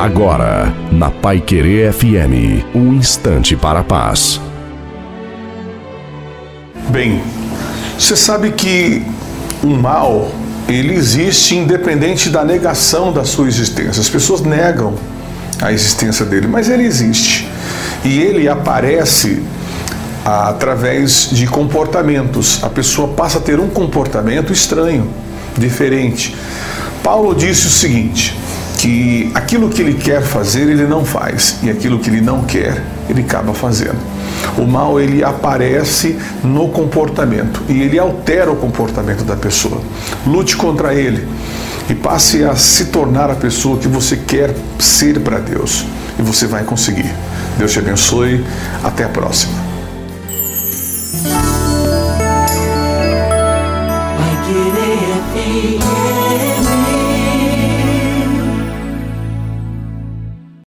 Agora, na Pai Querer FM, um instante para a paz. Bem, você sabe que o mal, ele existe independente da negação da sua existência. As pessoas negam a existência dele, mas ele existe. E ele aparece através de comportamentos. A pessoa passa a ter um comportamento estranho, diferente. Paulo disse o seguinte: que aquilo que ele quer fazer ele não faz e aquilo que ele não quer ele acaba fazendo. O mal ele aparece no comportamento e ele altera o comportamento da pessoa. Lute contra ele e passe a se tornar a pessoa que você quer ser para Deus e você vai conseguir. Deus te abençoe. Até a próxima.